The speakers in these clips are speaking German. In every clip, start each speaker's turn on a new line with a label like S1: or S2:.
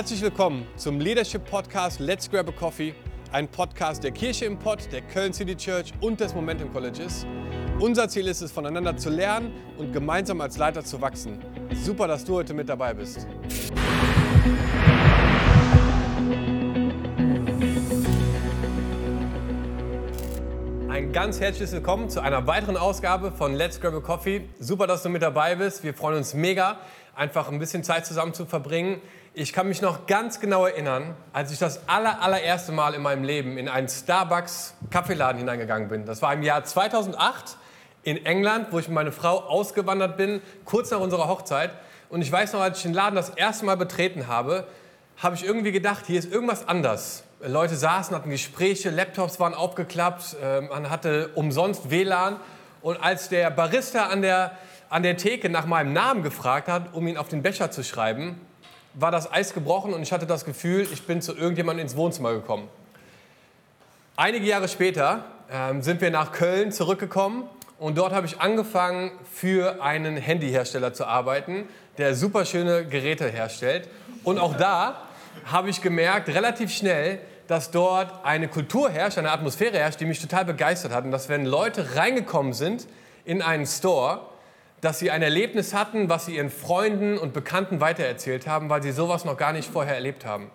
S1: Herzlich willkommen zum Leadership Podcast Let's Grab a Coffee, ein Podcast der Kirche im Pott, der Köln City Church und des Momentum Colleges. Unser Ziel ist es, voneinander zu lernen und gemeinsam als Leiter zu wachsen. Super, dass du heute mit dabei bist. Ein ganz herzliches Willkommen zu einer weiteren Ausgabe von Let's Grab a Coffee. Super, dass du mit dabei bist. Wir freuen uns mega, einfach ein bisschen Zeit zusammen zu verbringen. Ich kann mich noch ganz genau erinnern, als ich das aller, allererste Mal in meinem Leben in einen Starbucks-Kaffeeladen hineingegangen bin. Das war im Jahr 2008 in England, wo ich mit meiner Frau ausgewandert bin, kurz nach unserer Hochzeit. Und ich weiß noch, als ich den Laden das erste Mal betreten habe, habe ich irgendwie gedacht, hier ist irgendwas anders. Leute saßen, hatten Gespräche, Laptops waren aufgeklappt, äh, man hatte umsonst WLAN. Und als der Barista an der, an der Theke nach meinem Namen gefragt hat, um ihn auf den Becher zu schreiben, war das Eis gebrochen und ich hatte das Gefühl, ich bin zu irgendjemandem ins Wohnzimmer gekommen. Einige Jahre später ähm, sind wir nach Köln zurückgekommen und dort habe ich angefangen, für einen Handyhersteller zu arbeiten, der super schöne Geräte herstellt. Und auch da habe ich gemerkt, relativ schnell, dass dort eine Kultur herrscht, eine Atmosphäre herrscht, die mich total begeistert hat. Und dass wenn Leute reingekommen sind in einen Store, dass sie ein Erlebnis hatten, was sie ihren Freunden und Bekannten weitererzählt haben, weil sie sowas noch gar nicht vorher erlebt haben.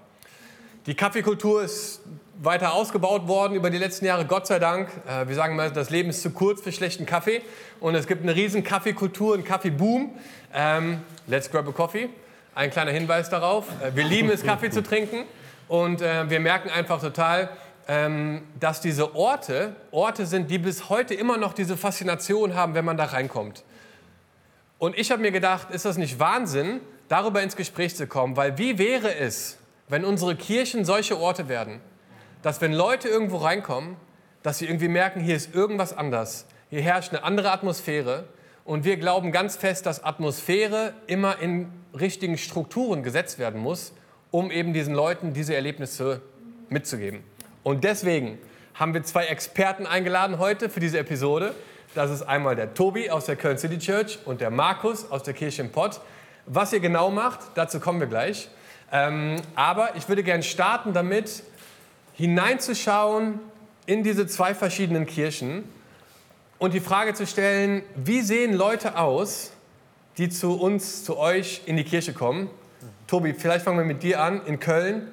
S1: Die Kaffeekultur ist weiter ausgebaut worden über die letzten Jahre, Gott sei Dank. Äh, wir sagen mal, das Leben ist zu kurz für schlechten Kaffee. Und es gibt eine riesen Kaffeekultur, einen Kaffeeboom. Ähm, let's grab a coffee. Ein kleiner Hinweis darauf. Äh, wir lieben es, Kaffee zu trinken. Und äh, wir merken einfach total, ähm, dass diese Orte Orte sind, die bis heute immer noch diese Faszination haben, wenn man da reinkommt. Und ich habe mir gedacht, ist das nicht Wahnsinn, darüber ins Gespräch zu kommen? Weil wie wäre es, wenn unsere Kirchen solche Orte werden, dass wenn Leute irgendwo reinkommen, dass sie irgendwie merken, hier ist irgendwas anders, hier herrscht eine andere Atmosphäre und wir glauben ganz fest, dass Atmosphäre immer in richtigen Strukturen gesetzt werden muss, um eben diesen Leuten diese Erlebnisse mitzugeben. Und deswegen haben wir zwei Experten eingeladen heute für diese Episode. Das ist einmal der Tobi aus der Köln City Church und der Markus aus der Kirche im Pott. Was ihr genau macht, dazu kommen wir gleich. Ähm, aber ich würde gerne starten damit, hineinzuschauen in diese zwei verschiedenen Kirchen und die Frage zu stellen, wie sehen Leute aus, die zu uns, zu euch in die Kirche kommen? Tobi, vielleicht fangen wir mit dir an in Köln.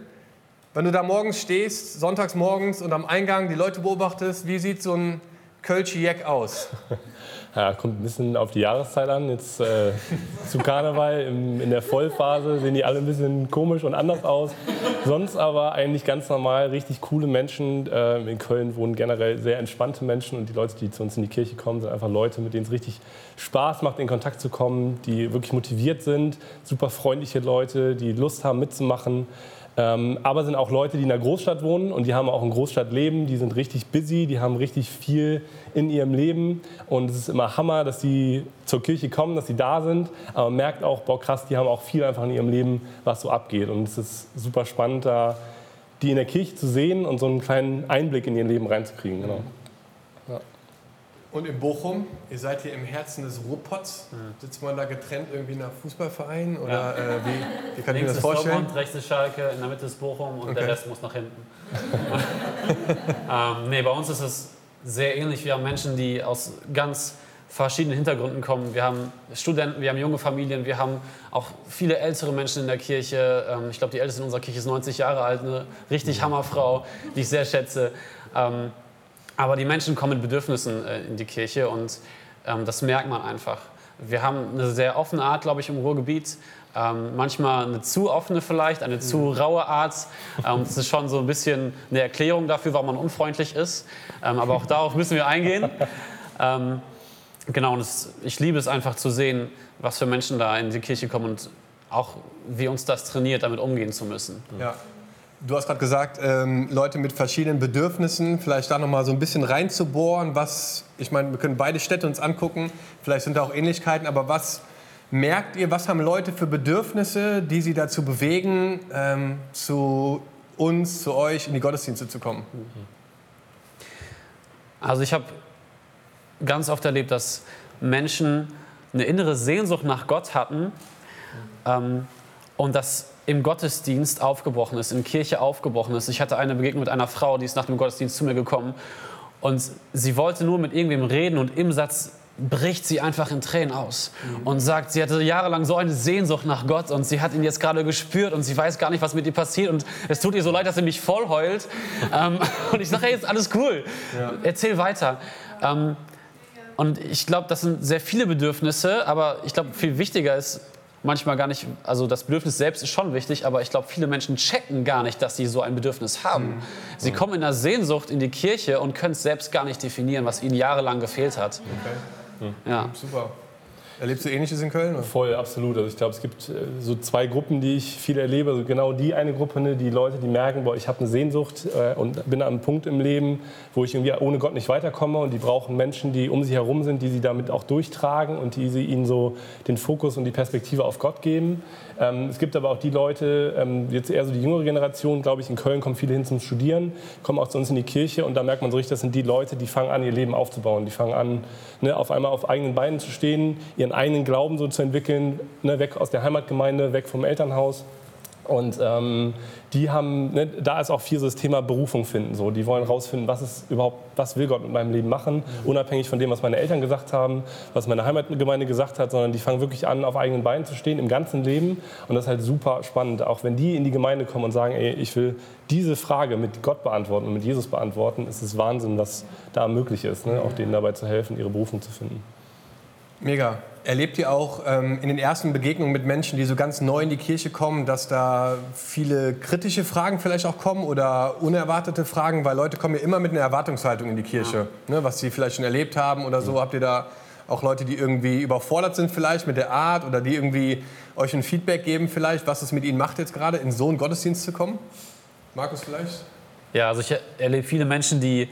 S1: Wenn du da morgens stehst, sonntags morgens und am Eingang die Leute beobachtest, wie sieht so ein Kölsche Jack aus?
S2: Ja, kommt ein bisschen auf die Jahreszeit an. Jetzt äh, zu Karneval im, in der Vollphase sehen die alle ein bisschen komisch und anders aus. Sonst aber eigentlich ganz normal, richtig coole Menschen. Äh, in Köln wohnen generell sehr entspannte Menschen und die Leute, die zu uns in die Kirche kommen, sind einfach Leute, mit denen es richtig Spaß macht, in Kontakt zu kommen, die wirklich motiviert sind, super freundliche Leute, die Lust haben mitzumachen. Ähm, aber sind auch Leute, die in der Großstadt wohnen und die haben auch ein Großstadtleben, die sind richtig busy, die haben richtig viel in ihrem Leben und es ist immer Hammer, dass sie zur Kirche kommen, dass sie da sind, aber man merkt auch, boah krass, die haben auch viel einfach in ihrem Leben, was so abgeht und es ist super spannend, da die in der Kirche zu sehen und so einen kleinen Einblick in ihr Leben reinzukriegen. Genau.
S1: Und in Bochum, ihr seid hier im Herzen des Ruhrpots. Sitzt man da getrennt irgendwie nach Fußballverein? Oder ja. äh, wie, wie kann ich mir das vorstellen?
S3: Dortmund, rechts ist Schalke, in der Mitte ist Bochum und okay. der Rest muss nach hinten. ähm, nee, bei uns ist es sehr ähnlich. Wir haben Menschen, die aus ganz verschiedenen Hintergründen kommen. Wir haben Studenten, wir haben junge Familien, wir haben auch viele ältere Menschen in der Kirche. Ähm, ich glaube, die älteste in unserer Kirche ist 90 Jahre alt, eine richtig Hammerfrau, die ich sehr schätze. Aber die Menschen kommen mit Bedürfnissen äh, in die Kirche und ähm, das merkt man einfach. Wir haben eine sehr offene Art, glaube ich, im Ruhrgebiet. Ähm, manchmal eine zu offene vielleicht, eine zu mhm. raue Art. Ähm, das ist schon so ein bisschen eine Erklärung dafür, warum man unfreundlich ist. Ähm, aber auch darauf müssen wir eingehen. Ähm, genau, und es, ich liebe es einfach zu sehen, was für Menschen da in die Kirche kommen und auch wie uns das trainiert, damit umgehen zu müssen.
S1: Ja. Du hast gerade gesagt, ähm, Leute mit verschiedenen Bedürfnissen, vielleicht da noch mal so ein bisschen reinzubohren, was, ich meine, wir können beide Städte uns angucken, vielleicht sind da auch Ähnlichkeiten, aber was merkt ihr, was haben Leute für Bedürfnisse, die sie dazu bewegen, ähm, zu uns, zu euch in die Gottesdienste zu kommen?
S3: Also ich habe ganz oft erlebt, dass Menschen eine innere Sehnsucht nach Gott hatten ähm, und das im Gottesdienst aufgebrochen ist, in Kirche aufgebrochen ist. Ich hatte eine Begegnung mit einer Frau, die ist nach dem Gottesdienst zu mir gekommen und sie wollte nur mit irgendwem reden und im Satz bricht sie einfach in Tränen aus mhm. und sagt, sie hatte jahrelang so eine Sehnsucht nach Gott und sie hat ihn jetzt gerade gespürt und sie weiß gar nicht, was mit ihr passiert und es tut ihr so leid, dass sie mich voll heult. ähm, und ich sage, hey, ist alles cool, ja. erzähl weiter. Ähm, und ich glaube, das sind sehr viele Bedürfnisse, aber ich glaube, viel wichtiger ist, manchmal gar nicht, also das Bedürfnis selbst ist schon wichtig, aber ich glaube, viele Menschen checken gar nicht, dass sie so ein Bedürfnis haben. Mhm. Sie mhm. kommen in der Sehnsucht in die Kirche und können es selbst gar nicht definieren, was ihnen jahrelang gefehlt hat.
S1: Okay. Mhm. Ja. Super. Erlebst du Ähnliches in Köln? Oder?
S2: Voll, absolut. Also ich glaube, es gibt äh, so zwei Gruppen, die ich viel erlebe. Also genau die eine Gruppe, ne, die Leute, die merken, boah, ich habe eine Sehnsucht äh, und bin an einem Punkt im Leben, wo ich irgendwie ohne Gott nicht weiterkomme. Und die brauchen Menschen, die um sie herum sind, die sie damit auch durchtragen und die sie ihnen so den Fokus und die Perspektive auf Gott geben. Ähm, es gibt aber auch die Leute, ähm, jetzt eher so die jüngere Generation, glaube ich, in Köln kommen viele hin zum Studieren, kommen auch zu uns in die Kirche und da merkt man so richtig, das sind die Leute, die fangen an, ihr Leben aufzubauen. Die fangen an, ne, auf einmal auf eigenen Beinen zu stehen, ihren eigenen Glauben so zu entwickeln, ne, weg aus der Heimatgemeinde, weg vom Elternhaus. Und ähm, die haben, ne, da ist auch viel so das Thema Berufung finden. So. Die wollen rausfinden, was ist überhaupt, was will Gott mit meinem Leben machen, mhm. unabhängig von dem, was meine Eltern gesagt haben, was meine Heimatgemeinde gesagt hat, sondern die fangen wirklich an, auf eigenen Beinen zu stehen im ganzen Leben. Und das ist halt super spannend, auch wenn die in die Gemeinde kommen und sagen, ey, ich will diese Frage mit Gott beantworten und mit Jesus beantworten, ist es Wahnsinn, was da möglich ist, ne? auch denen dabei zu helfen, ihre Berufung zu finden.
S1: Mega. Erlebt ihr auch ähm, in den ersten Begegnungen mit Menschen, die so ganz neu in die Kirche kommen, dass da viele kritische Fragen vielleicht auch kommen oder unerwartete Fragen? Weil Leute kommen ja immer mit einer Erwartungshaltung in die Kirche, ja. ne, was sie vielleicht schon erlebt haben oder so. Habt ihr da auch Leute, die irgendwie überfordert sind vielleicht mit der Art oder die irgendwie euch ein Feedback geben vielleicht, was es mit ihnen macht jetzt gerade, in so einen Gottesdienst zu kommen? Markus vielleicht?
S3: Ja, also ich erlebe viele Menschen, die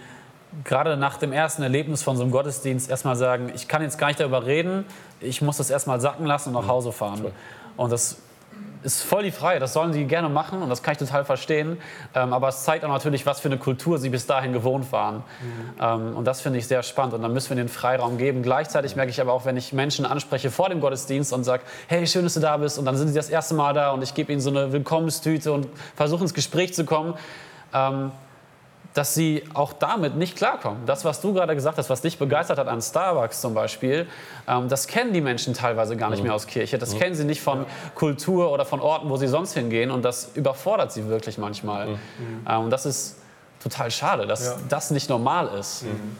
S3: gerade nach dem ersten Erlebnis von so einem Gottesdienst erstmal sagen, ich kann jetzt gar nicht darüber reden, ich muss das erstmal sacken lassen und nach mhm. Hause fahren. Und das ist voll die Freiheit, das sollen sie gerne machen und das kann ich total verstehen. Ähm, aber es zeigt auch natürlich, was für eine Kultur sie bis dahin gewohnt waren. Mhm. Ähm, und das finde ich sehr spannend und dann müssen wir den Freiraum geben. Gleichzeitig merke ich aber auch, wenn ich Menschen anspreche vor dem Gottesdienst und sage, hey, schön, dass du da bist und dann sind sie das erste Mal da und ich gebe ihnen so eine Willkommenstüte und versuche ins Gespräch zu kommen. Ähm, dass sie auch damit nicht klarkommen. Das, was du gerade gesagt hast, was dich begeistert hat an Starbucks zum Beispiel, ähm, das kennen die Menschen teilweise gar nicht mehr aus Kirche. Das kennen sie nicht von Kultur oder von Orten, wo sie sonst hingehen. Und das überfordert sie wirklich manchmal. Mhm. Ähm, und das ist total schade, dass ja. das nicht normal ist. Mhm.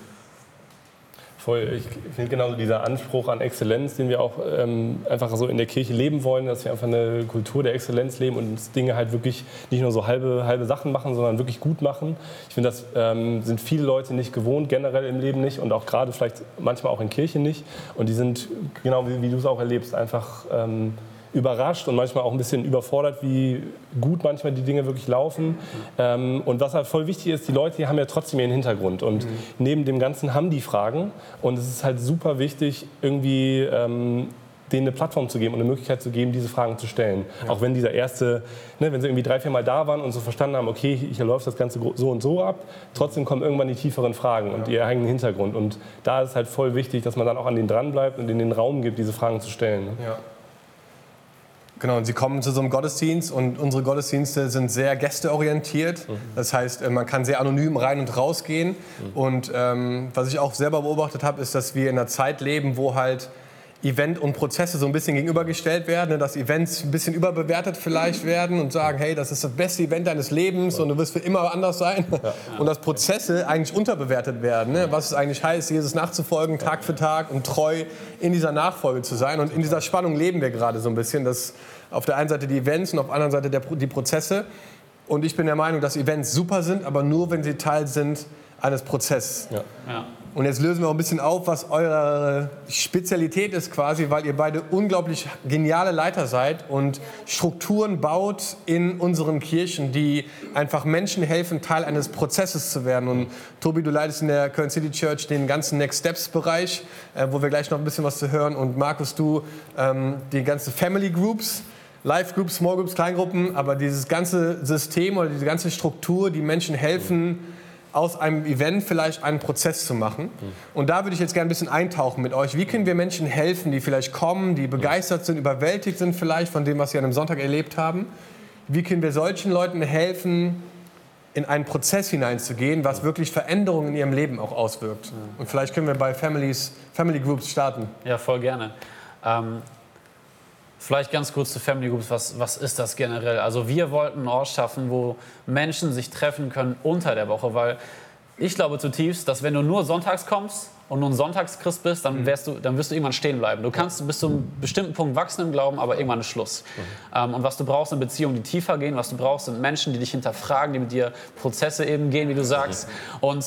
S2: Voll. Ich finde genauso dieser Anspruch an Exzellenz, den wir auch ähm, einfach so in der Kirche leben wollen, dass wir einfach eine Kultur der Exzellenz leben und Dinge halt wirklich nicht nur so halbe, halbe Sachen machen, sondern wirklich gut machen. Ich finde, das ähm, sind viele Leute nicht gewohnt, generell im Leben nicht und auch gerade vielleicht manchmal auch in Kirche nicht. Und die sind, genau wie, wie du es auch erlebst, einfach ähm, überrascht und manchmal auch ein bisschen überfordert, wie gut manchmal die Dinge wirklich laufen. Ähm, und was halt voll wichtig ist, die Leute die haben ja trotzdem ihren Hintergrund. Und mhm. neben dem Ganzen haben die Fragen. Und es ist halt super wichtig, irgendwie ähm, denen eine Plattform zu geben und eine Möglichkeit zu geben, diese Fragen zu stellen. Ja. Auch wenn dieser erste, ne, wenn sie irgendwie drei, vier Mal da waren und so verstanden haben, okay, hier läuft das Ganze so und so ab, trotzdem kommen irgendwann die tieferen Fragen und ja. ihr eigenen Hintergrund. Und da ist es halt voll wichtig, dass man dann auch an denen dranbleibt und ihnen den Raum gibt, diese Fragen zu stellen. Ne?
S1: Ja. Genau, und sie kommen zu so einem Gottesdienst und unsere Gottesdienste sind sehr gästeorientiert. Mhm. Das heißt, äh, man kann sehr anonym rein und rausgehen. Mhm. Und ähm, was ich auch selber beobachtet habe, ist, dass wir in einer Zeit leben, wo halt Event und Prozesse so ein bisschen gegenübergestellt werden, ne, dass Events ein bisschen überbewertet vielleicht werden und sagen, hey, das ist das beste Event deines Lebens und du wirst für immer anders sein. Und dass Prozesse eigentlich unterbewertet werden, ne? was es eigentlich heißt, Jesus nachzufolgen, Tag für Tag und treu in dieser Nachfolge zu sein. Und in dieser Spannung leben wir gerade so ein bisschen, dass auf der einen Seite die Events und auf der anderen Seite der, die Prozesse. Und ich bin der Meinung, dass Events super sind, aber nur, wenn sie Teil sind eines Prozesses. Ja. Ja. Und jetzt lösen wir auch ein bisschen auf, was eure Spezialität ist quasi, weil ihr beide unglaublich geniale Leiter seid und Strukturen baut in unseren Kirchen, die einfach Menschen helfen, Teil eines Prozesses zu werden. Und Tobi, du leitest in der Köln City Church den ganzen Next Steps Bereich, äh, wo wir gleich noch ein bisschen was zu hören. Und Markus, du ähm, die ganze Family Groups. Live Groups, Small Groups, Kleingruppen, aber dieses ganze System oder diese ganze Struktur, die Menschen helfen, aus einem Event vielleicht einen Prozess zu machen. Und da würde ich jetzt gerne ein bisschen eintauchen mit euch. Wie können wir Menschen helfen, die vielleicht kommen, die begeistert sind, überwältigt sind vielleicht von dem, was sie an einem Sonntag erlebt haben? wie können wir solchen Leuten helfen, in einen Prozess hineinzugehen, was wirklich Veränderungen in ihrem Leben auch auswirkt. Und vielleicht können wir bei Families, Family Groups starten.
S3: Ja, voll gerne. Ähm, vielleicht ganz kurz zu Family Groups. Was, was ist das generell? Also wir wollten einen Ort schaffen, wo Menschen sich treffen können unter der Woche, weil ich glaube zutiefst, dass wenn du nur sonntags kommst und nur ein Sonntagschrist bist, dann, wärst du, dann wirst du irgendwann stehen bleiben. Du kannst bis zu einem bestimmten Punkt wachsen im Glauben, aber irgendwann ist Schluss. Ähm, und was du brauchst, sind Beziehungen, die tiefer gehen. Was du brauchst, sind Menschen, die dich hinterfragen, die mit dir Prozesse eben gehen, wie du sagst. Und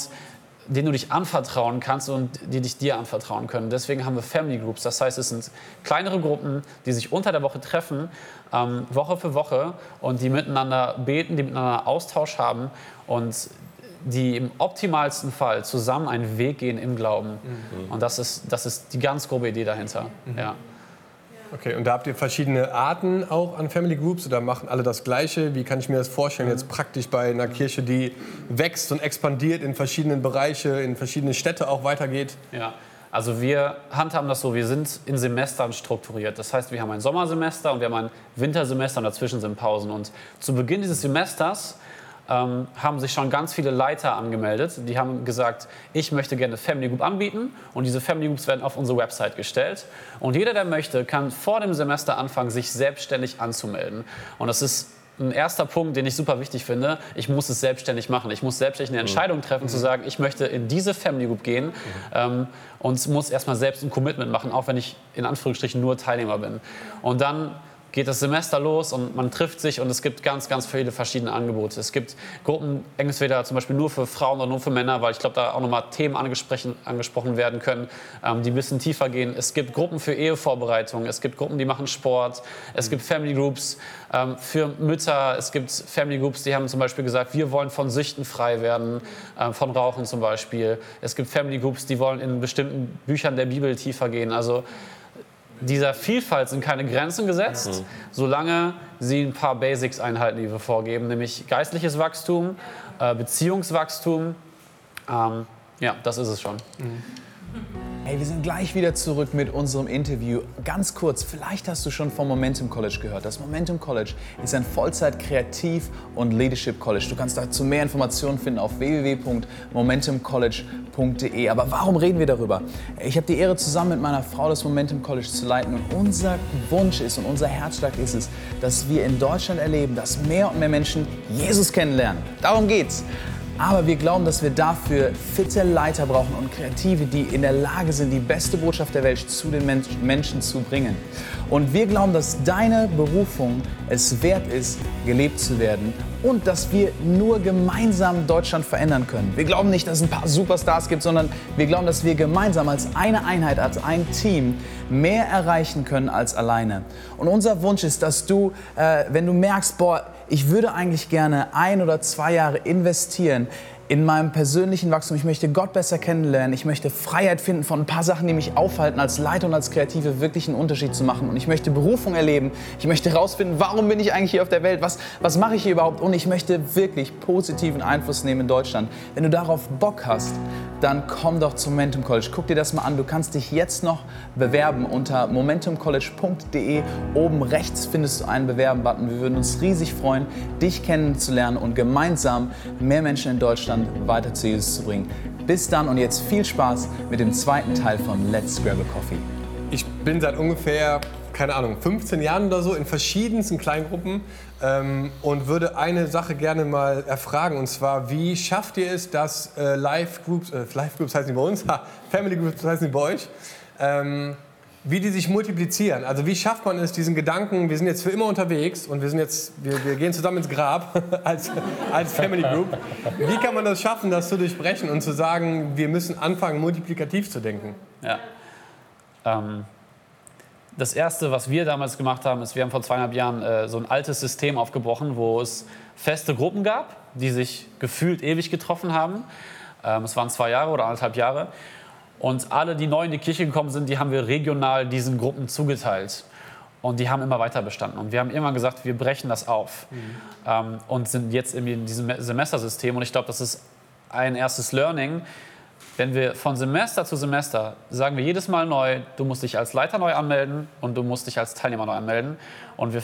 S3: denen du dich anvertrauen kannst und die dich dir anvertrauen können. Deswegen haben wir Family Groups. Das heißt, es sind kleinere Gruppen, die sich unter der Woche treffen, ähm, Woche für Woche und die miteinander beten, die miteinander Austausch haben und die im optimalsten Fall zusammen einen Weg gehen im Glauben. Und das ist, das ist die ganz grobe Idee dahinter. Ja.
S1: Okay, und da habt ihr verschiedene Arten auch an Family Groups oder machen alle das Gleiche? Wie kann ich mir das vorstellen, jetzt praktisch bei einer Kirche, die wächst und expandiert in verschiedenen Bereiche, in verschiedene Städte auch weitergeht?
S3: Ja, also wir handhaben das so, wir sind in Semestern strukturiert. Das heißt, wir haben ein Sommersemester und wir haben ein Wintersemester und dazwischen sind Pausen. Und zu Beginn dieses Semesters ähm, haben sich schon ganz viele Leiter angemeldet. Die haben gesagt, ich möchte gerne eine Family Group anbieten und diese Family Groups werden auf unsere Website gestellt. Und jeder, der möchte, kann vor dem Semester anfangen, sich selbstständig anzumelden. Und das ist ein erster Punkt, den ich super wichtig finde. Ich muss es selbstständig machen. Ich muss selbstständig eine Entscheidung treffen, zu sagen, ich möchte in diese Family Group gehen ähm, und muss erstmal selbst ein Commitment machen, auch wenn ich in Anführungsstrichen nur Teilnehmer bin. Und dann geht das Semester los und man trifft sich und es gibt ganz, ganz viele verschiedene Angebote. Es gibt Gruppen, entweder zum Beispiel nur für Frauen oder nur für Männer, weil ich glaube, da auch nochmal Themen angesprochen, angesprochen werden können, ähm, die ein bisschen tiefer gehen. Es gibt Gruppen für Ehevorbereitung, es gibt Gruppen, die machen Sport, es gibt Family Groups ähm, für Mütter, es gibt Family Groups, die haben zum Beispiel gesagt, wir wollen von Süchten frei werden, äh, von Rauchen zum Beispiel. Es gibt Family Groups, die wollen in bestimmten Büchern der Bibel tiefer gehen. Also dieser Vielfalt sind keine Grenzen gesetzt, mhm. solange sie ein paar Basics einhalten, die wir vorgeben, nämlich geistliches Wachstum, äh, Beziehungswachstum. Ähm, ja, das ist es schon. Mhm.
S4: Hey, wir sind gleich wieder zurück mit unserem Interview. Ganz kurz, vielleicht hast du schon vom Momentum College gehört. Das Momentum College ist ein Vollzeit-Kreativ- und Leadership College. Du kannst dazu mehr Informationen finden auf www.momentumcollege.de. Aber warum reden wir darüber? Ich habe die Ehre, zusammen mit meiner Frau das Momentum College zu leiten. Und unser Wunsch ist und unser Herzschlag ist es, dass wir in Deutschland erleben, dass mehr und mehr Menschen Jesus kennenlernen. Darum geht's. Aber wir glauben, dass wir dafür fitte Leiter brauchen und Kreative, die in der Lage sind, die beste Botschaft der Welt zu den Menschen zu bringen. Und wir glauben, dass deine Berufung es wert ist, gelebt zu werden und dass wir nur gemeinsam Deutschland verändern können. Wir glauben nicht, dass es ein paar Superstars gibt, sondern wir glauben, dass wir gemeinsam als eine Einheit, als ein Team mehr erreichen können als alleine. Und unser Wunsch ist, dass du, äh, wenn du merkst, boah, ich würde eigentlich gerne ein oder zwei Jahre investieren in meinem persönlichen Wachstum. Ich möchte Gott besser kennenlernen. Ich möchte Freiheit finden von ein paar Sachen, die mich aufhalten, als Leiter und als Kreative wirklich einen Unterschied zu machen. Und ich möchte Berufung erleben. Ich möchte herausfinden, warum bin ich eigentlich hier auf der Welt? Was, was mache ich hier überhaupt? Und ich möchte wirklich positiven Einfluss nehmen in Deutschland. Wenn du darauf Bock hast, dann komm doch zum Momentum College. Guck dir das mal an. Du kannst dich jetzt noch bewerben unter momentumcollege.de. Oben rechts findest du einen Bewerben-Button. Wir würden uns riesig freuen, dich kennenzulernen und gemeinsam mehr Menschen in Deutschland weiter zu Jesus zu bringen. Bis dann und jetzt viel Spaß mit dem zweiten Teil von Let's Grab a Coffee.
S1: Ich bin seit ungefähr, keine Ahnung, 15 Jahren oder so in verschiedensten Kleingruppen ähm, und würde eine Sache gerne mal erfragen. Und zwar, wie schafft ihr es, dass äh, Live-Groups, äh, Live-Groups heißen die bei uns, ha, Family Groups heißen die bei euch, ähm, wie die sich multiplizieren. Also wie schafft man es, diesen Gedanken, wir sind jetzt für immer unterwegs und wir, sind jetzt, wir, wir gehen zusammen ins Grab als, als Family Group. Wie kann man das schaffen, das zu durchbrechen und zu sagen, wir müssen anfangen, multiplikativ zu denken?
S3: Ja. Ähm, das Erste, was wir damals gemacht haben, ist, wir haben vor zweieinhalb Jahren äh, so ein altes System aufgebrochen, wo es feste Gruppen gab, die sich gefühlt ewig getroffen haben. Ähm, es waren zwei Jahre oder anderthalb Jahre. Und alle, die neu in die Kirche gekommen sind, die haben wir regional diesen Gruppen zugeteilt. Und die haben immer weiter bestanden. Und wir haben immer gesagt, wir brechen das auf. Mhm. Ähm, und sind jetzt in diesem Semestersystem. Und ich glaube, das ist ein erstes Learning. Wenn wir von Semester zu Semester sagen wir jedes Mal neu, du musst dich als Leiter neu anmelden und du musst dich als Teilnehmer neu anmelden. Und wir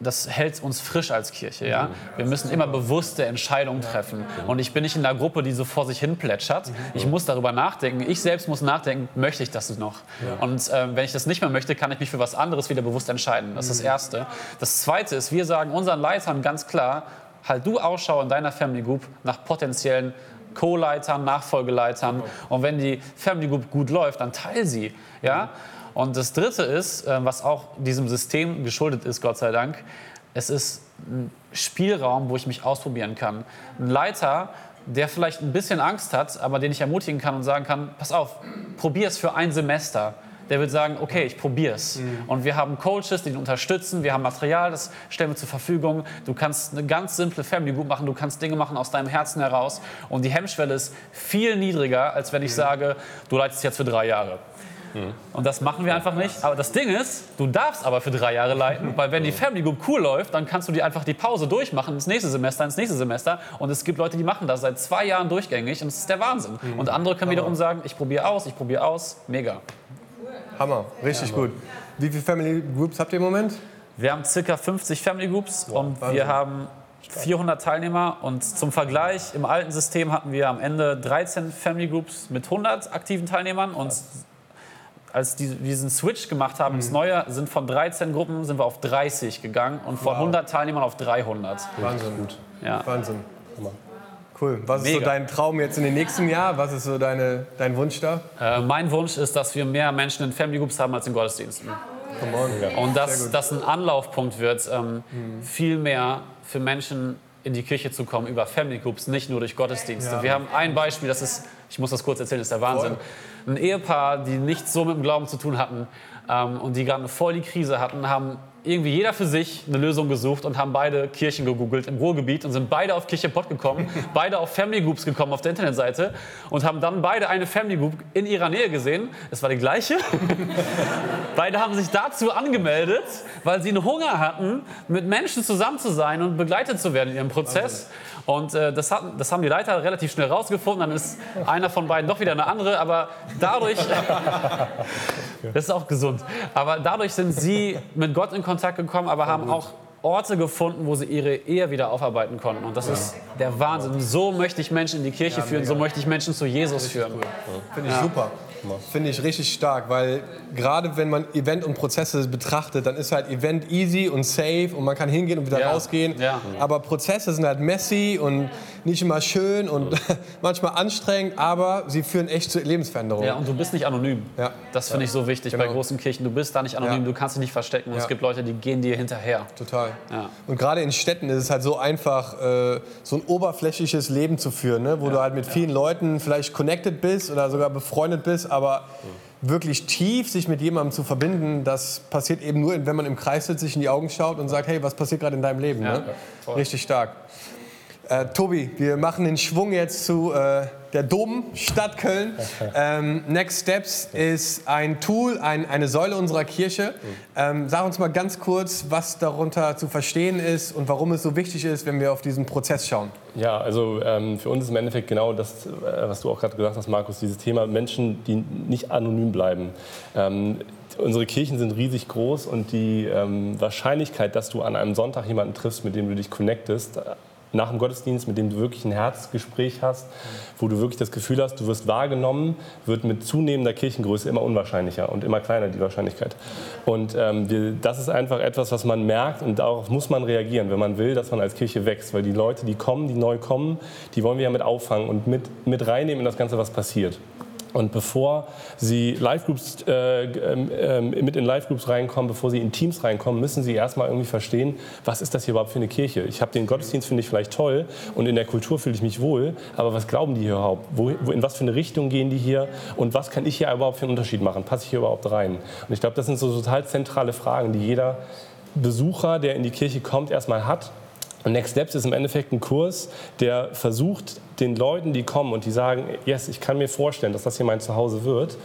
S3: das hält uns frisch als Kirche. Ja? Wir müssen immer bewusste Entscheidungen treffen. Und ich bin nicht in einer Gruppe, die so vor sich hin plätschert. Ich muss darüber nachdenken. Ich selbst muss nachdenken, möchte ich das noch? Und äh, wenn ich das nicht mehr möchte, kann ich mich für was anderes wieder bewusst entscheiden. Das ist das Erste. Das Zweite ist, wir sagen unseren Leitern ganz klar, halt du Ausschau in deiner Family Group nach potenziellen Co-Leitern, Nachfolgeleitern. Und wenn die Family Group gut läuft, dann teil sie. Ja? Und das Dritte ist, äh, was auch diesem System geschuldet ist, Gott sei Dank, es ist ein Spielraum, wo ich mich ausprobieren kann. Ein Leiter, der vielleicht ein bisschen Angst hat, aber den ich ermutigen kann und sagen kann, pass auf, probier es für ein Semester. Der wird sagen, okay, ich probiere es. Und wir haben Coaches, die ihn unterstützen, wir haben Material, das stellen wir zur Verfügung. Du kannst eine ganz simple Family Group machen, du kannst Dinge machen aus deinem Herzen heraus. Und die Hemmschwelle ist viel niedriger, als wenn ich sage, du leitest jetzt für drei Jahre. Und das machen wir einfach nicht. Aber das Ding ist, du darfst aber für drei Jahre leiten, weil wenn die Family Group cool läuft, dann kannst du dir einfach die Pause durchmachen ins nächste Semester, ins nächste Semester. Und es gibt Leute, die machen das seit zwei Jahren durchgängig und es ist der Wahnsinn. Und andere können wiederum sagen, ich probiere aus, ich probiere aus. Mega.
S1: Hammer, richtig gut. Wie viele Family Groups habt ihr im Moment?
S3: Wir haben circa 50 Family Groups und
S1: Wahnsinn.
S3: wir haben 400 Teilnehmer. Und zum Vergleich, im alten System hatten wir am Ende 13 Family Groups mit 100 aktiven Teilnehmern. Und als die, wir diesen Switch gemacht haben ins Neue, sind von 13 Gruppen sind wir auf 30 gegangen und von
S1: Wow.
S3: 100 Teilnehmern auf 300.
S1: Wahnsinn. Gut.
S3: Ja.
S1: Wahnsinn. Cool. Was ist so
S3: Mega.
S1: dein Traum jetzt in den nächsten Jahr? Was ist so deine, dein Wunsch da?
S3: Äh, mein Wunsch ist, dass wir mehr Menschen in Family Groups haben als in Gottesdiensten. Und dass das ein Anlaufpunkt wird, ähm, viel mehr für Menschen in die Kirche zu kommen über Family Groups, nicht nur durch Gottesdienste.
S1: Ja.
S3: Wir haben ein Beispiel, das ist, ich muss das kurz erzählen, das ist der Wahnsinn. Ein Ehepaar, die nichts so mit dem Glauben zu tun hatten ähm, und die gerade voll die Krise hatten, haben irgendwie jeder für sich eine Lösung gesucht und haben beide Kirchen gegoogelt im Ruhrgebiet und sind beide auf Kirche Pott gekommen, beide auf Family Groups gekommen auf der Internetseite und haben dann beide eine Family Group in ihrer Nähe gesehen. Es war die gleiche. Beide haben sich dazu angemeldet, weil sie einen Hunger hatten, mit Menschen zusammen zu sein und begleitet zu werden in ihrem Prozess. Und äh, das, hatten, das haben die Leiter relativ schnell rausgefunden. Dann ist einer von beiden doch wieder eine andere. Aber dadurch, das ist auch gesund. Aber dadurch sind sie mit Gott in Kontakt gekommen, aber haben auch Orte gefunden, wo sie ihre Ehe wieder aufarbeiten konnten. Und das ist der Wahnsinn. So möchte ich Menschen in die Kirche führen, so möchte ich Menschen zu Jesus führen.
S1: Finde ich super. Finde ich richtig stark, weil gerade wenn man Event und Prozesse betrachtet, dann ist halt Event easy und safe und man kann hingehen und wieder
S3: Ja.
S1: rausgehen.
S3: Ja.
S1: Aber Prozesse sind halt messy und nicht immer schön und manchmal anstrengend, aber sie führen echt zu Lebensveränderungen.
S3: Ja, und du bist nicht anonym.
S1: Ja.
S3: Das finde ich so wichtig bei
S1: Genau.
S3: großen Kirchen. Du bist da nicht anonym, du kannst dich nicht verstecken. Und es gibt Leute, die gehen dir hinterher.
S1: Total. Und gerade in Städten ist es halt so einfach, äh, so ein oberflächliches Leben zu führen, ne? wo du halt mit vielen Leuten vielleicht connected bist oder sogar befreundet bist, aber wirklich tief sich mit jemandem zu verbinden, das passiert eben nur, wenn man im Kreis sitzt, sich in die Augen schaut und sagt, hey, was passiert gerade in deinem Leben? Ne? Richtig stark. Äh, Tobi, wir machen den Schwung jetzt zu äh, der Domstadt Köln. Ähm, Next Steps ist ein Tool, ein, eine Säule unserer Kirche. Ähm, sag uns mal ganz kurz, was darunter zu verstehen ist und warum es so wichtig ist, wenn wir auf diesen Prozess schauen.
S2: Ja, also ähm, für uns ist im Endeffekt genau das, äh, was du auch gerade gesagt hast, Markus, dieses Thema Menschen, die nicht anonym bleiben. Ähm, unsere Kirchen sind riesig groß und die ähm, Wahrscheinlichkeit, dass du an einem Sonntag jemanden triffst, mit dem du dich connectest, nach dem Gottesdienst, mit dem du wirklich ein Herzgespräch hast, wo du wirklich das Gefühl hast, du wirst wahrgenommen, wird mit zunehmender Kirchengröße immer unwahrscheinlicher und immer kleiner die Wahrscheinlichkeit. Und ähm, wir, das ist einfach etwas, was man merkt und darauf muss man reagieren, wenn man will, dass man als Kirche wächst. Weil die Leute, die kommen, die neu kommen, die wollen wir ja mit auffangen und mit, mit reinnehmen in das Ganze, was passiert. Und bevor sie Live-Groups, äh, ähm, mit in Live-Groups reinkommen, bevor sie in Teams reinkommen, müssen sie erstmal irgendwie verstehen, was ist das hier überhaupt für eine Kirche? Ich habe den Gottesdienst, finde ich vielleicht toll und in der Kultur fühle ich mich wohl, aber was glauben die hier überhaupt? Wo, wo, in was für eine Richtung gehen die hier und was kann ich hier überhaupt für einen Unterschied machen? Passe ich hier überhaupt rein? Und ich glaube, das sind so total zentrale Fragen, die jeder Besucher, der in die Kirche kommt, erstmal hat. Und Next Steps ist im Endeffekt ein Kurs, der versucht, den Leuten, die kommen und die sagen, yes, ich kann mir vorstellen, dass das hier mein Zuhause wird,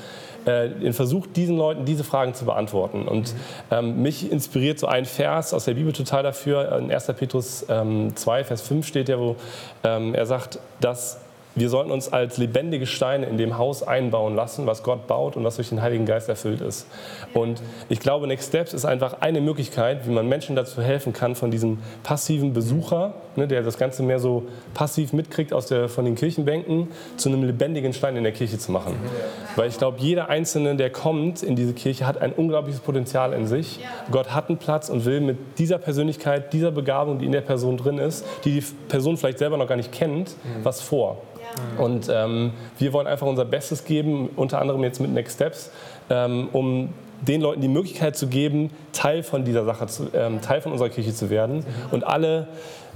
S2: äh, versucht, diesen Leuten diese Fragen zu beantworten. Und ähm, mich inspiriert so ein Vers aus der Bibel total dafür. In 1. Petrus ähm, 2, Vers 5 steht ja, wo ähm, er sagt, dass wir sollten uns als lebendige Steine in dem Haus einbauen lassen, was Gott baut und was durch den Heiligen Geist erfüllt ist. Und ich glaube, Next Steps ist einfach eine Möglichkeit, wie man Menschen dazu helfen kann, von diesem passiven Besucher, ne, der das Ganze mehr so passiv mitkriegt aus der, von den Kirchenbänken, zu einem lebendigen Stein in der Kirche zu machen. Weil ich glaube, jeder Einzelne, der kommt in diese Kirche, hat ein unglaubliches Potenzial in sich. Gott hat einen Platz und will mit dieser Persönlichkeit, dieser Begabung, die in der Person drin ist, die die Person vielleicht selber noch gar nicht kennt, was vor. Und ähm, wir wollen einfach unser Bestes geben, unter anderem jetzt mit Next Steps, ähm, um den Leuten die Möglichkeit zu geben, Teil von dieser Sache, zu, ähm, Teil von unserer Kirche zu werden und alle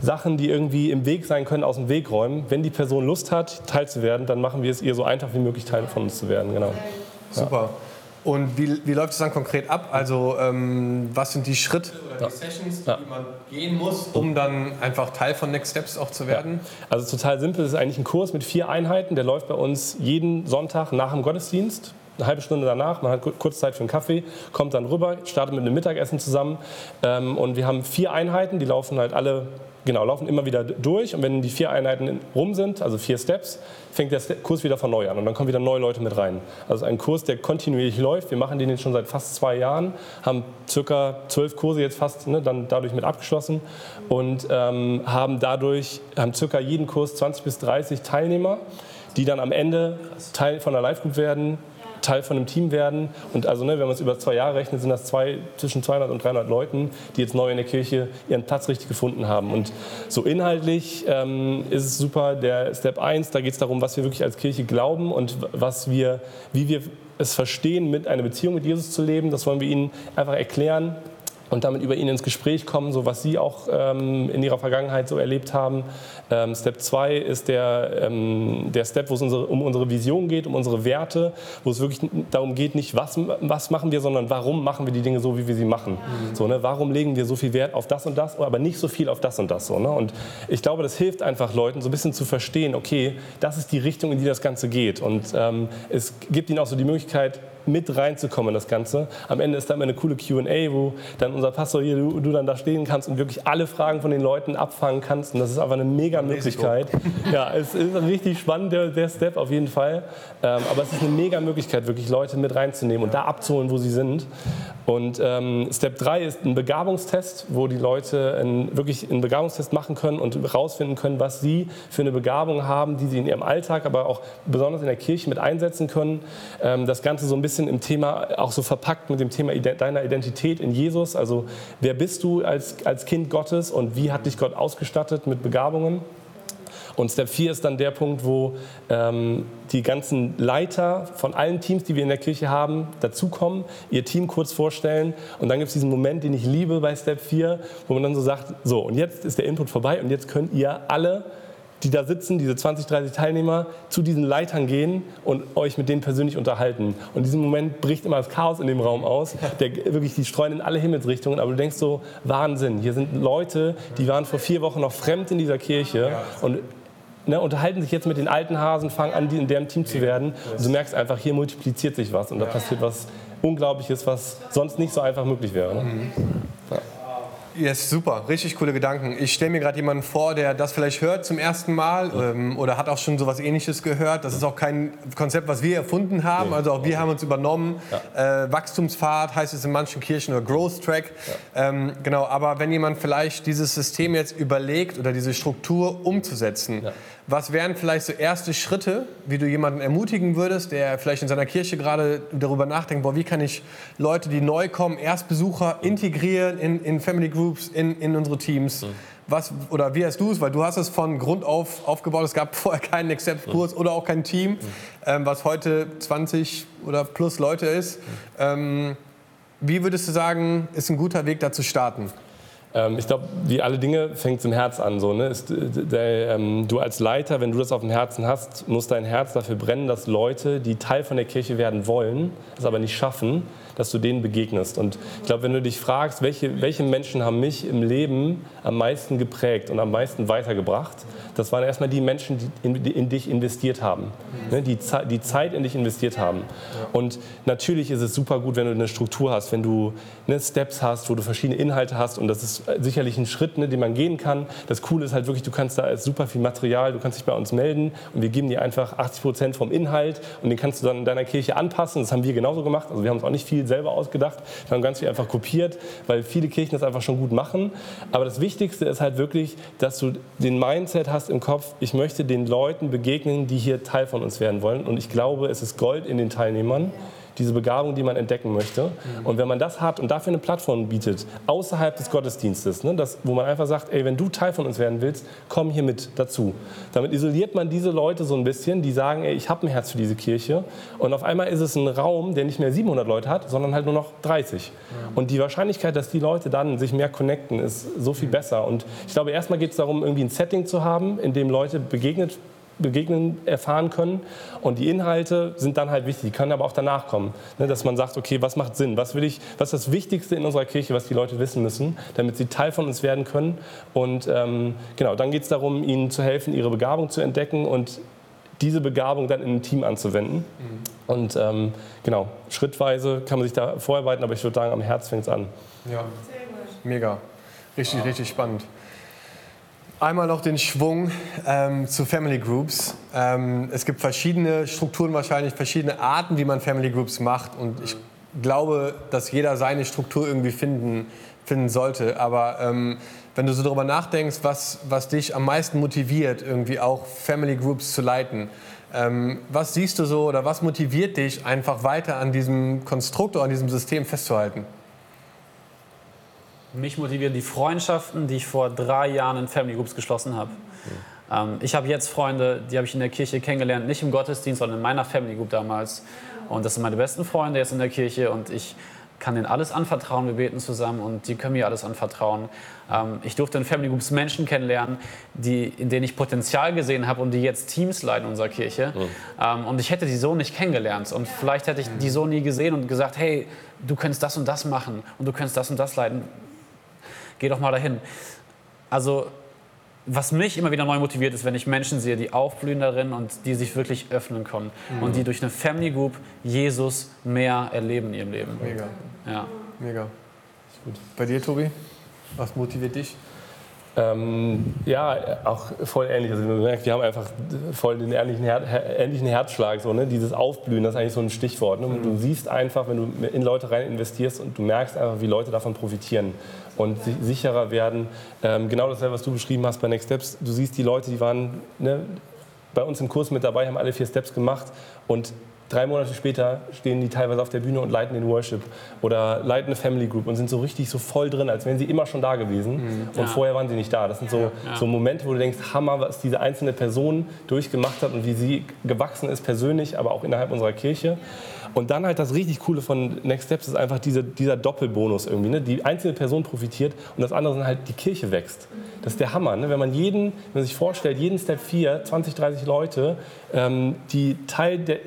S2: Sachen, die irgendwie im Weg sein können, aus dem Weg räumen. Wenn die Person Lust hat, Teil zu werden, dann machen wir es ihr so einfach wie möglich, Teil von uns zu werden. Genau.
S1: Super. Und wie, wie läuft es dann konkret ab? Also ähm, was sind die Schritte oder die Sessions, die
S2: Ja.
S1: man gehen muss, um dann einfach Teil von Next Steps auch zu werden?
S2: Also total simpel, es ist eigentlich ein Kurs mit vier Einheiten, der läuft bei uns jeden Sonntag nach dem Gottesdienst. Eine halbe Stunde danach, man hat ku- kurz Zeit für einen Kaffee, kommt dann rüber, startet mit einem Mittagessen zusammen. Ähm, und wir haben vier Einheiten, die laufen halt alle, genau, laufen immer wieder durch. Und wenn die vier Einheiten rum sind, also vier Steps, fängt der Kurs wieder von neu an und dann kommen wieder neue Leute mit rein. Also ein Kurs, der kontinuierlich läuft. Wir machen den jetzt schon seit fast zwei Jahren, haben circa zwölf Kurse jetzt fast ne, dann dadurch mit abgeschlossen und ähm, haben dadurch haben circa jeden Kurs 20 bis 30 Teilnehmer, die dann am Ende Teil von der Live-Group werden, Teil von einem Team werden. Und also, ne, wenn man es über zwei Jahre rechnet, sind das zwei, zwischen 200 und 300 Leuten, die jetzt neu in der Kirche ihren Platz richtig gefunden haben. Und so inhaltlich ähm, ist es super. Der Step 1, da geht es darum, was wir wirklich als Kirche glauben und was wir, wie wir es verstehen, mit einer Beziehung mit Jesus zu leben. Das wollen wir Ihnen einfach erklären und damit über ihn ins Gespräch kommen, so was sie auch ähm, in ihrer Vergangenheit so erlebt haben. Ähm, Step 2 ist der, ähm, der Step, wo es unsere, um unsere Vision geht, um unsere Werte, wo es wirklich darum geht, nicht was, was machen wir, sondern warum machen wir die Dinge so, wie wir sie machen. So, ne? Warum legen wir so viel Wert auf das und das, aber nicht so viel auf das und das. So, ne? Und ich glaube, das hilft einfach Leuten, so ein bisschen zu verstehen, okay, das ist die Richtung, in die das Ganze geht. Und ähm, es gibt ihnen auch so die Möglichkeit, mit reinzukommen in das Ganze. Am Ende ist da immer eine coole Q&A, wo dann unser Pastor hier, du, du dann da stehen kannst und wirklich alle Fragen von den Leuten abfangen kannst. Und das ist einfach eine mega Möglichkeit. Ja, es ist richtig spannend, der, der Step auf jeden Fall. Ähm, aber es ist eine mega Möglichkeit, wirklich Leute mit reinzunehmen und da abzuholen, wo sie sind. Und ähm, Step 3 ist ein Begabungstest, wo die Leute einen, wirklich einen Begabungstest machen können und herausfinden können, was sie für eine Begabung haben, die sie in ihrem Alltag, aber auch besonders in der Kirche mit einsetzen können. Ähm, das Ganze so ein bisschen im Thema, auch so verpackt mit dem Thema ide- deiner Identität in Jesus. Also wer bist du als, als Kind Gottes und wie hat dich Gott ausgestattet mit Begabungen? Und Step 4 ist dann der Punkt, wo ähm, die ganzen Leiter von allen Teams, die wir in der Kirche haben, dazukommen, ihr Team kurz vorstellen. Und dann gibt es diesen Moment, den ich liebe bei Step 4, wo man dann so sagt, so, und jetzt ist der Input vorbei und jetzt könnt ihr alle die da sitzen, diese 20, 30 Teilnehmer, zu diesen Leitern gehen und euch mit denen persönlich unterhalten. Und in diesem Moment bricht immer das Chaos in dem Raum aus. Der, wirklich, die streuen in alle Himmelsrichtungen. Aber du denkst so, Wahnsinn, hier sind Leute, die waren vor vier Wochen noch fremd in dieser Kirche und ne, unterhalten sich jetzt mit den alten Hasen, fangen an, die in deren Team zu werden. Und du merkst einfach, hier multipliziert sich was und da passiert was Unglaubliches, was sonst nicht so einfach möglich wäre. Ne?
S1: Yes, super, richtig coole Gedanken. Ich stelle mir gerade jemanden vor, der das vielleicht hört zum ersten Mal ähm, oder hat auch schon sowas ähnliches gehört. Das ist auch kein Konzept, was wir erfunden haben. Also auch wir haben uns übernommen. Äh, Wachstumspfad heißt es in manchen Kirchen oder Growth Track. Ähm, genau, aber wenn jemand vielleicht dieses System jetzt überlegt oder diese Struktur umzusetzen, was wären vielleicht so erste Schritte, wie du jemanden ermutigen würdest, der vielleicht in seiner Kirche gerade darüber nachdenkt, boah, wie kann ich Leute, die neu kommen, Erstbesucher integrieren in, in Family Groups, in, in unsere Teams? Was, oder wie hast du es? Weil du hast es von Grund auf aufgebaut. Es gab vorher keinen Accept-Kurs oder auch kein Team, ähm, was heute 20 oder plus Leute ist. Ähm, wie würdest du sagen, ist ein guter Weg, da zu starten?
S2: Ähm, ich glaube, wie alle Dinge fängt es im Herz an. So, ne? Ist, der, ähm, du als Leiter, wenn du das auf dem Herzen hast, muss dein Herz dafür brennen, dass Leute, die Teil von der Kirche werden wollen, es aber nicht schaffen, dass du denen begegnest. Und ich glaube, wenn du dich fragst, welche, welche Menschen haben mich im Leben am meisten geprägt und am meisten weitergebracht, das waren erstmal die Menschen, die in, die in dich investiert haben, ne, die, die Zeit in dich investiert haben. Und natürlich ist es super gut, wenn du eine Struktur hast, wenn du ne, Steps hast, wo du verschiedene Inhalte hast und das ist sicherlich ein Schritt, ne, den man gehen kann. Das Coole ist halt wirklich, du kannst da super viel Material, du kannst dich bei uns melden und wir geben dir einfach 80 Prozent vom Inhalt und den kannst du dann in deiner Kirche anpassen. Das haben wir genauso gemacht. Also wir haben uns auch nicht viel selber ausgedacht. Wir haben ganz viel einfach kopiert, weil viele Kirchen das einfach schon gut machen. Aber das Wichtigste ist halt wirklich, dass du den Mindset hast im Kopf, ich möchte den Leuten begegnen, die hier Teil von uns werden wollen. Und ich glaube, es ist Gold in den Teilnehmern diese Begabung, die man entdecken möchte. Und wenn man das hat und dafür eine Plattform bietet, außerhalb des Gottesdienstes, ne, das, wo man einfach sagt, ey, wenn du Teil von uns werden willst, komm hier mit dazu. Damit isoliert man diese Leute so ein bisschen, die sagen, ey, ich habe ein Herz für diese Kirche. Und auf einmal ist es ein Raum, der nicht mehr 700 Leute hat, sondern halt nur noch 30. Und die Wahrscheinlichkeit, dass die Leute dann sich mehr connecten, ist so viel besser. Und ich glaube, erstmal geht es darum, irgendwie ein Setting zu haben, in dem Leute begegnet begegnen, erfahren können. Und die Inhalte sind dann halt wichtig, die können aber auch danach kommen. Ne, dass man sagt, okay, was macht Sinn? Was, will ich, was ist das Wichtigste in unserer Kirche, was die Leute wissen müssen, damit sie Teil von uns werden können? Und ähm, genau, dann geht es darum, ihnen zu helfen, ihre Begabung zu entdecken und diese Begabung dann in ein Team anzuwenden. Mhm. Und ähm, genau, schrittweise kann man sich da vorarbeiten, aber ich würde sagen, am Herz fängt es an.
S1: Ja, mega. Richtig, wow. richtig spannend. Einmal noch den Schwung ähm, zu Family Groups. Ähm, es gibt verschiedene Strukturen wahrscheinlich, verschiedene Arten, wie man Family Groups macht. Und ich glaube, dass jeder seine Struktur irgendwie finden, finden sollte. Aber ähm, wenn du so darüber nachdenkst, was, was dich am meisten motiviert, irgendwie auch Family Groups zu leiten, ähm, was siehst du so oder was motiviert dich, einfach weiter an diesem Konstrukt oder an diesem System festzuhalten?
S3: Mich motivieren die Freundschaften, die ich vor drei Jahren in Family Groups geschlossen habe. Mhm. ich habe jetzt Freunde, die habe ich in der Kirche kennengelernt, nicht im Gottesdienst, sondern in meiner Family Group damals. Und das sind meine besten Freunde jetzt in der Kirche und ich kann denen alles anvertrauen. Wir beten zusammen und die können mir alles anvertrauen. Ähm, ich durfte in Family Groups Menschen kennenlernen, die, in denen ich Potenzial gesehen habe und die jetzt Teams leiten in unserer Kirche. Mhm. Ähm, und ich hätte die so nicht kennengelernt. Und vielleicht hätte ich die so nie gesehen und gesagt, hey, du könntest das und das machen und du könntest das und das leiten geh doch mal dahin. Also was mich immer wieder neu motiviert, ist, wenn ich Menschen sehe, die aufblühen darin und die sich wirklich öffnen können mhm. und die durch eine Family Group Jesus mehr erleben in ihrem Leben.
S1: Mega. Ja. Mega. Ist gut. Bei dir, Tobi? Was motiviert dich?
S2: Ähm, ja, auch voll ähnlich. Also man merkt, haben einfach voll den ähnlichen, Her ähnlichen Herzschlag. So, ne? Dieses Aufblühen, das ist eigentlich so ein Stichwort. Ne? Mhm. Du siehst einfach, wenn du in Leute rein investierst und du merkst einfach, wie Leute davon profitieren und sicherer werden. Ähm, genau dasselbe, was du beschrieben hast bei Next Steps. Du siehst die Leute, die waren ne, bei uns im Kurs mit dabei, haben alle vier Steps gemacht und Drei Monate später stehen die teilweise auf der Bühne und leiten den Worship oder leiten eine Family Group und sind so richtig so voll drin, als wären sie immer schon da gewesen mhm. und ja. vorher waren sie nicht da. Das sind so, ja. so Momente, wo du denkst, Hammer, was diese einzelne Person durchgemacht hat und wie sie gewachsen ist persönlich, aber auch innerhalb unserer Kirche. Und dann halt das richtig Coole von Next Steps ist einfach diese, dieser Doppelbonus irgendwie. Ne? Die einzelne Person profitiert und das andere sind halt, die Kirche wächst. Das ist der Hammer. Ne? Wenn man jeden, wenn man sich vorstellt, jeden Step 4, 20, 30 Leute, ähm, die Teil der,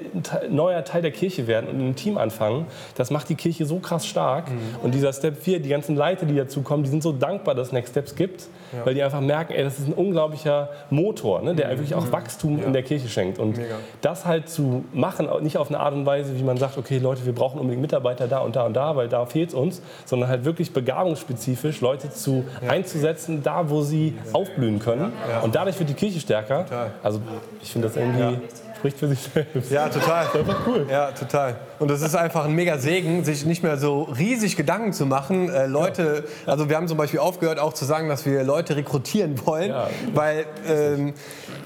S2: neuer Teil der Kirche werden und in einem Team anfangen, das macht die Kirche so krass stark. Mhm. Und dieser Step 4, die ganzen Leiter, die dazukommen, die sind so dankbar, dass es Next Steps gibt, ja. weil die einfach merken, ey, das ist ein unglaublicher Motor, ne, der mhm. wirklich auch Wachstum ja. in der Kirche schenkt. Und Mega. das halt zu machen, nicht auf eine Art und Weise, wie man sagt, okay, Leute, wir brauchen unbedingt Mitarbeiter da und da und da, weil da fehlt es uns, sondern halt wirklich begabungsspezifisch Leute zu ja. einzusetzen, da wo sie aufblühen können. Und dadurch wird die Kirche stärker. Also ich finde das irgendwie spricht für sich selbst.
S1: Ja, total. Das ist einfach cool. Ja, total. Und es ist einfach ein mega Segen, sich nicht mehr so riesig Gedanken zu machen. Äh, Leute, ja. also wir haben zum Beispiel aufgehört, auch zu sagen, dass wir Leute rekrutieren wollen, ja. weil ähm,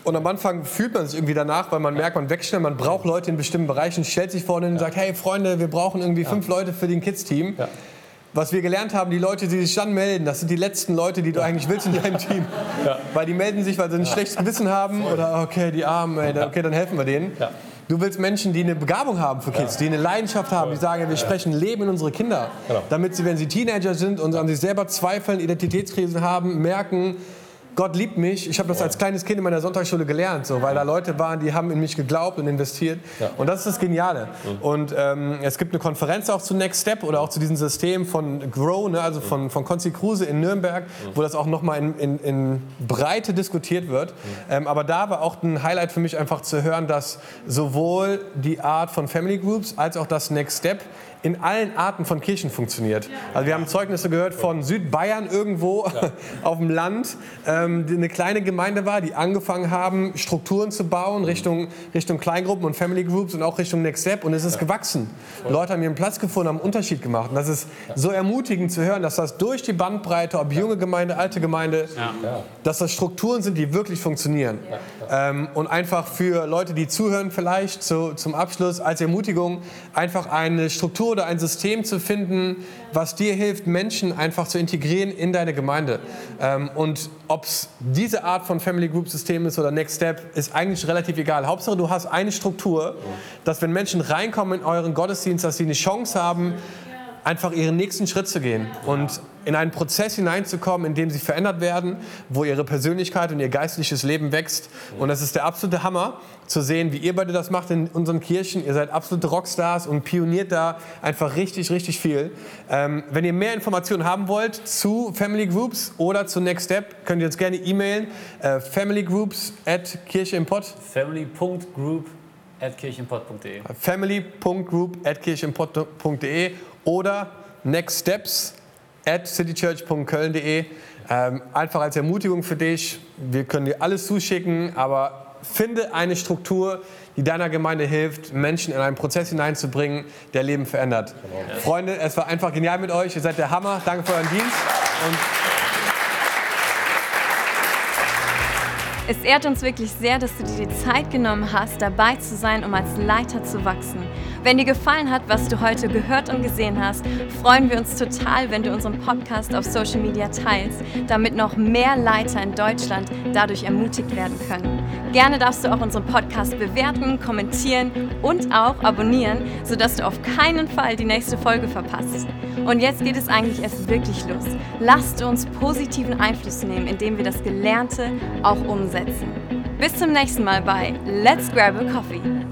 S1: und am Anfang fühlt man sich irgendwie danach, weil man merkt, man wächst schnell, man braucht Leute in bestimmten Bereichen, stellt sich vorne und sagt, hey Freunde, wir brauchen irgendwie fünf Leute für den Kids-Team was wir gelernt haben, die Leute, die sich dann melden, das sind die letzten Leute, die du eigentlich willst in deinem Team. Ja. Weil die melden sich, weil sie ein ja. schlechtes Gewissen haben oder okay, die Armen, ey, okay, dann helfen wir denen. Ja. Du willst Menschen, die eine Begabung haben für Kids, die eine Leidenschaft haben, die sagen, wir sprechen Leben in unsere Kinder. Genau. Damit sie, wenn sie Teenager sind und an sich selber zweifeln, Identitätskrisen haben, merken, Gott liebt mich. Ich habe das als kleines Kind in meiner Sonntagsschule gelernt, so, weil da Leute waren, die haben in mich geglaubt und investiert.
S2: Ja.
S1: Und das ist das Geniale. Und ähm, es gibt eine Konferenz auch zu Next Step oder auch zu diesem System von Grow, ne, also von, von Konzi Kruse in Nürnberg, wo das auch nochmal in, in, in Breite diskutiert wird. Ähm, aber da war auch ein Highlight für mich einfach zu hören, dass sowohl die Art von Family Groups als auch das Next Step in allen Arten von Kirchen funktioniert. Also wir haben Zeugnisse gehört von Südbayern irgendwo auf dem Land, ähm, die eine kleine Gemeinde war, die angefangen haben, Strukturen zu bauen Richtung, Richtung Kleingruppen und Family Groups und auch Richtung Next Step. Und es ist gewachsen. Leute haben ihren Platz gefunden, haben einen Unterschied gemacht. Und das ist so ermutigend zu hören, dass das durch die Bandbreite, ob junge Gemeinde, alte Gemeinde, dass das Strukturen sind, die wirklich funktionieren. Ähm, und einfach für Leute, die zuhören vielleicht zu, zum Abschluss als Ermutigung, einfach eine Struktur oder ein System zu finden, was dir hilft, Menschen einfach zu integrieren in deine Gemeinde. Ähm, und ob es diese Art von Family Group System ist oder Next Step, ist eigentlich relativ egal. Hauptsache, du hast eine Struktur, dass wenn Menschen reinkommen in euren Gottesdienst, dass sie eine Chance haben, einfach ihren nächsten Schritt zu gehen und in einen Prozess hineinzukommen, in dem sie verändert werden, wo ihre Persönlichkeit und ihr geistliches Leben wächst. Und das ist der absolute Hammer, zu sehen, wie ihr beide das macht in unseren Kirchen. Ihr seid absolute Rockstars und pioniert da einfach richtig, richtig viel. Ähm, wenn ihr mehr Informationen haben wollt zu Family Groups oder zu Next Step, könnt ihr uns gerne e-mailen. Äh, familygroups at Kirche im Pott.
S3: Family.group at kirchenpott.de.
S1: oder nextsteps at citychurch.köln.de. Ähm, einfach als Ermutigung für dich. Wir können dir alles zuschicken, aber finde eine Struktur, die deiner Gemeinde hilft, Menschen in einen Prozess hineinzubringen, der Leben verändert. Freunde, es war einfach genial mit euch. Ihr seid der Hammer. Danke für euren Dienst. Und
S5: Es ehrt uns wirklich sehr, dass du dir die Zeit genommen hast, dabei zu sein, um als Leiter zu wachsen. Wenn dir gefallen hat, was du heute gehört und gesehen hast, freuen wir uns total, wenn du unseren Podcast auf Social Media teilst, damit noch mehr Leiter in Deutschland dadurch ermutigt werden können. Gerne darfst du auch unseren Podcast bewerten, kommentieren und auch abonnieren, sodass du auf keinen Fall die nächste Folge verpasst. Und jetzt geht es eigentlich erst wirklich los. Lasst uns positiven Einfluss nehmen, indem wir das Gelernte auch umsetzen. Bis zum nächsten Mal bei Let's Grab a Coffee.